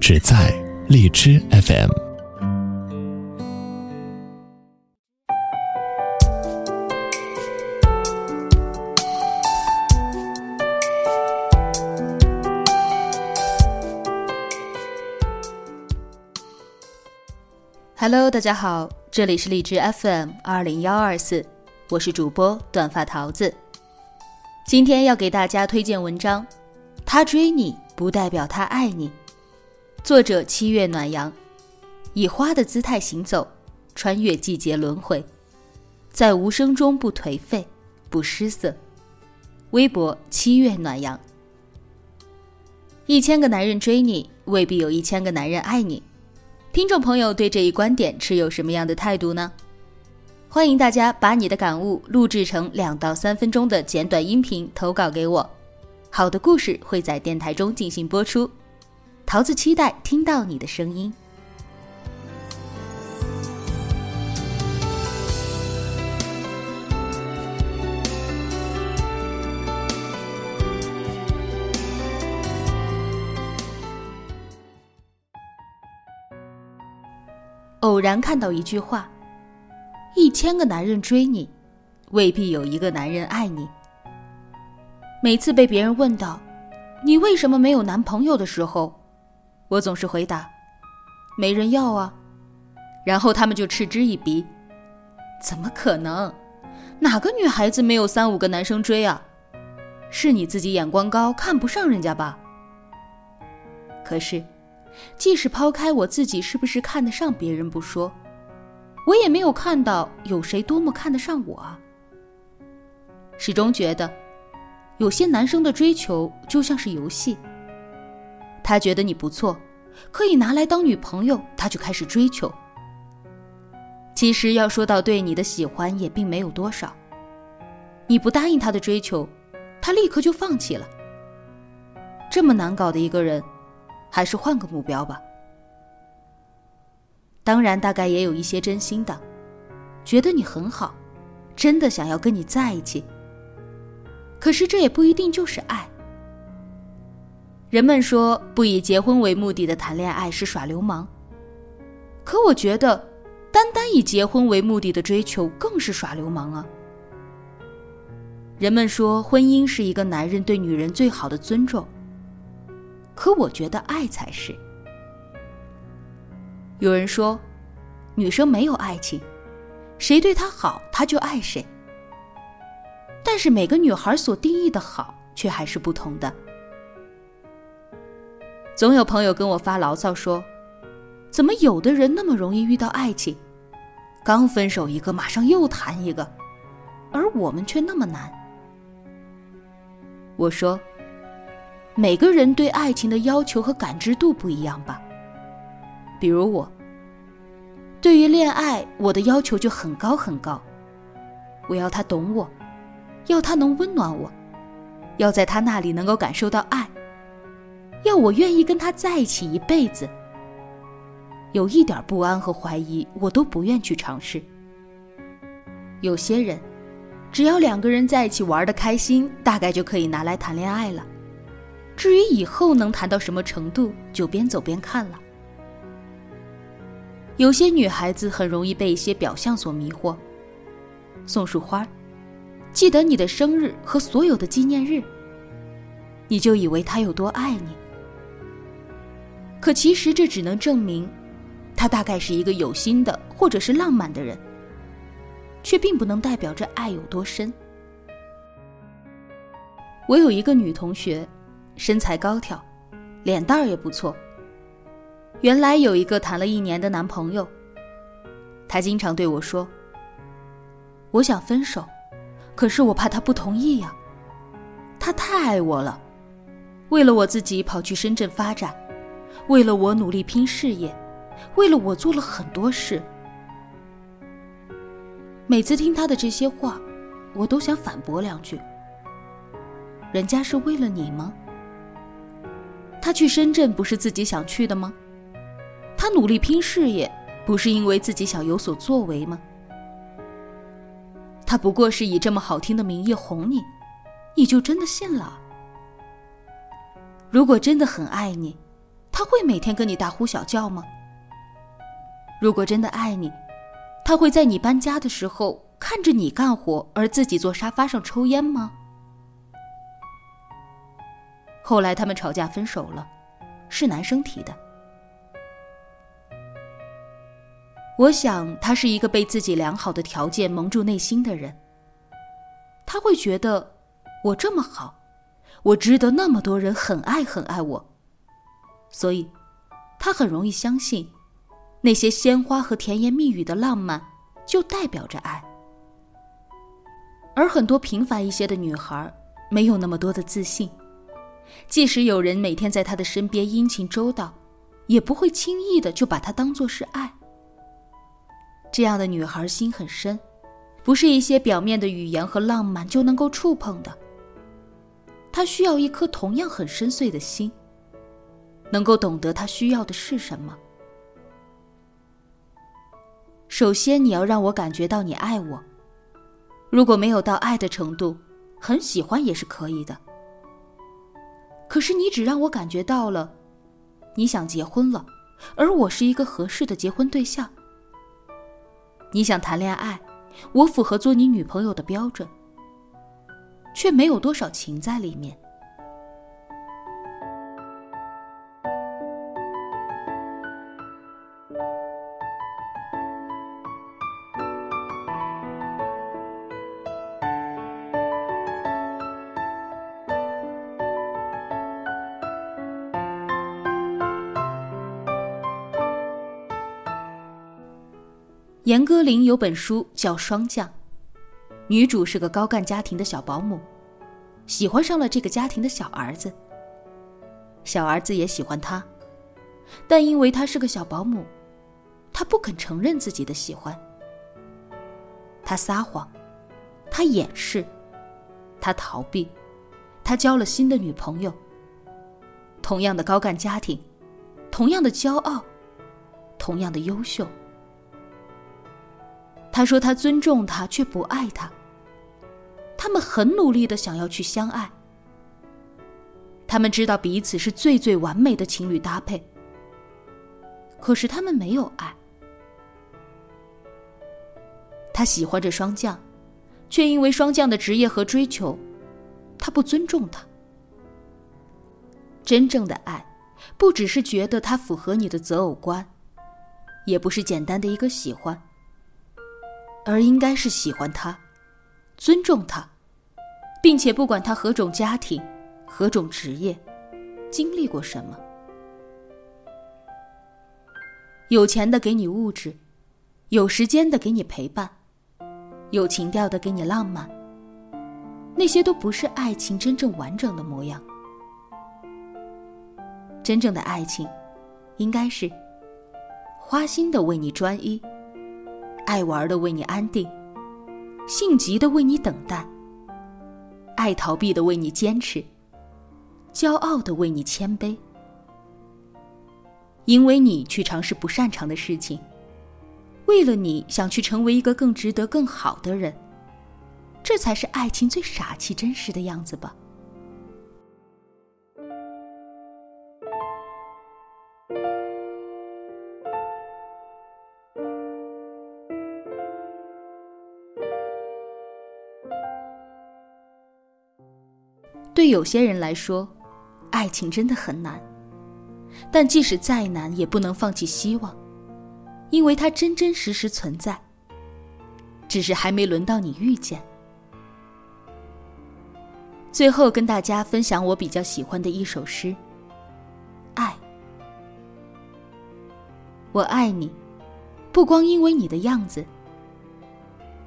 只在荔枝 FM。Hello，大家好，这里是荔枝 FM 二零幺二四，我是主播短发桃子。今天要给大家推荐文章，他追你不代表他爱你。作者七月暖阳，以花的姿态行走，穿越季节轮回，在无声中不颓废，不失色。微博七月暖阳。一千个男人追你，未必有一千个男人爱你。听众朋友对这一观点持有什么样的态度呢？欢迎大家把你的感悟录制成两到三分钟的简短音频投稿给我，好的故事会在电台中进行播出。桃子期待听到你的声音。偶然看到一句话：“一千个男人追你，未必有一个男人爱你。”每次被别人问到“你为什么没有男朋友”的时候，我总是回答：“没人要啊。”然后他们就嗤之以鼻：“怎么可能？哪个女孩子没有三五个男生追啊？是你自己眼光高，看不上人家吧？”可是，即使抛开我自己是不是看得上别人不说，我也没有看到有谁多么看得上我啊。始终觉得，有些男生的追求就像是游戏。他觉得你不错，可以拿来当女朋友，他就开始追求。其实要说到对你的喜欢，也并没有多少。你不答应他的追求，他立刻就放弃了。这么难搞的一个人，还是换个目标吧。当然，大概也有一些真心的，觉得你很好，真的想要跟你在一起。可是这也不一定就是爱。人们说不以结婚为目的的谈恋爱是耍流氓，可我觉得，单单以结婚为目的的追求更是耍流氓啊。人们说婚姻是一个男人对女人最好的尊重，可我觉得爱才是。有人说，女生没有爱情，谁对她好她就爱谁，但是每个女孩所定义的好却还是不同的。总有朋友跟我发牢骚说：“怎么有的人那么容易遇到爱情，刚分手一个马上又谈一个，而我们却那么难？”我说：“每个人对爱情的要求和感知度不一样吧。比如我，对于恋爱，我的要求就很高很高，我要他懂我，要他能温暖我，要在他那里能够感受到爱。”要我愿意跟他在一起一辈子，有一点不安和怀疑，我都不愿去尝试。有些人，只要两个人在一起玩的开心，大概就可以拿来谈恋爱了。至于以后能谈到什么程度，就边走边看了。有些女孩子很容易被一些表象所迷惑，送束花，记得你的生日和所有的纪念日，你就以为他有多爱你。可其实这只能证明，他大概是一个有心的或者是浪漫的人，却并不能代表着爱有多深。我有一个女同学，身材高挑，脸蛋儿也不错。原来有一个谈了一年的男朋友，她经常对我说：“我想分手，可是我怕他不同意呀。他太爱我了，为了我自己跑去深圳发展。”为了我努力拼事业，为了我做了很多事。每次听他的这些话，我都想反驳两句。人家是为了你吗？他去深圳不是自己想去的吗？他努力拼事业，不是因为自己想有所作为吗？他不过是以这么好听的名义哄你，你就真的信了？如果真的很爱你，他会每天跟你大呼小叫吗？如果真的爱你，他会在你搬家的时候看着你干活，而自己坐沙发上抽烟吗？后来他们吵架分手了，是男生提的。我想他是一个被自己良好的条件蒙住内心的人。他会觉得我这么好，我值得那么多人很爱很爱我，所以他很容易相信那些鲜花和甜言蜜语的浪漫就代表着爱。而很多平凡一些的女孩没有那么多的自信。即使有人每天在他的身边殷勤周到，也不会轻易的就把他当做是爱。这样的女孩心很深，不是一些表面的语言和浪漫就能够触碰的。她需要一颗同样很深邃的心，能够懂得他需要的是什么。首先，你要让我感觉到你爱我。如果没有到爱的程度，很喜欢也是可以的。可是你只让我感觉到了，你想结婚了，而我是一个合适的结婚对象。你想谈恋爱，我符合做你女朋友的标准，却没有多少情在里面。严歌苓有本书叫《霜降》，女主是个高干家庭的小保姆，喜欢上了这个家庭的小儿子。小儿子也喜欢她，但因为她是个小保姆，她不肯承认自己的喜欢。她撒谎，她掩饰，她逃避，她交了新的女朋友。同样的高干家庭，同样的骄傲，同样的优秀。他说：“他尊重她，却不爱她。他们很努力的想要去相爱。他们知道彼此是最最完美的情侣搭配。可是他们没有爱。他喜欢着霜降，却因为霜降的职业和追求，他不尊重他。真正的爱，不只是觉得他符合你的择偶观，也不是简单的一个喜欢。”而应该是喜欢他，尊重他，并且不管他何种家庭、何种职业，经历过什么。有钱的给你物质，有时间的给你陪伴，有情调的给你浪漫。那些都不是爱情真正完整的模样。真正的爱情，应该是花心的为你专一。爱玩的为你安定，性急的为你等待，爱逃避的为你坚持，骄傲的为你谦卑，因为你去尝试不擅长的事情，为了你想去成为一个更值得、更好的人，这才是爱情最傻气、真实的样子吧。对有些人来说，爱情真的很难，但即使再难，也不能放弃希望，因为它真真实实存在，只是还没轮到你遇见。最后跟大家分享我比较喜欢的一首诗，《爱》。我爱你，不光因为你的样子，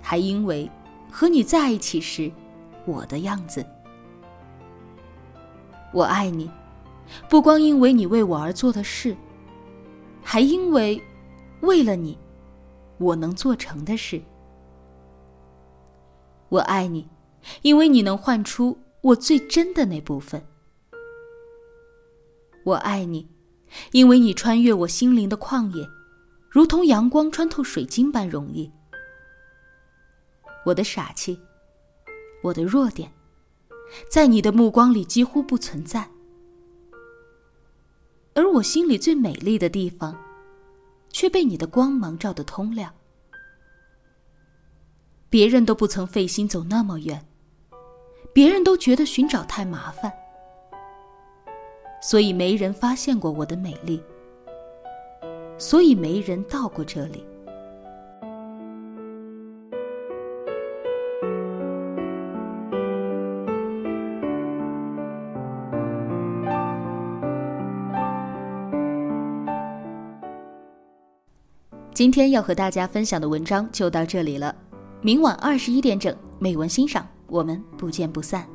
还因为和你在一起时我的样子。我爱你，不光因为你为我而做的事，还因为为了你，我能做成的事。我爱你，因为你能唤出我最真的那部分。我爱你，因为你穿越我心灵的旷野，如同阳光穿透水晶般容易。我的傻气，我的弱点，在你的目光里几乎不存在。而我心里最美丽的地方，却被你的光芒照得通亮。别人都不曾费心走那么远，别人都觉得寻找太麻烦，所以没人发现过我的美丽，所以没人到过这里。今天要和大家分享的文章就到这里了，明晚二十一点整，美文欣赏，我们不见不散。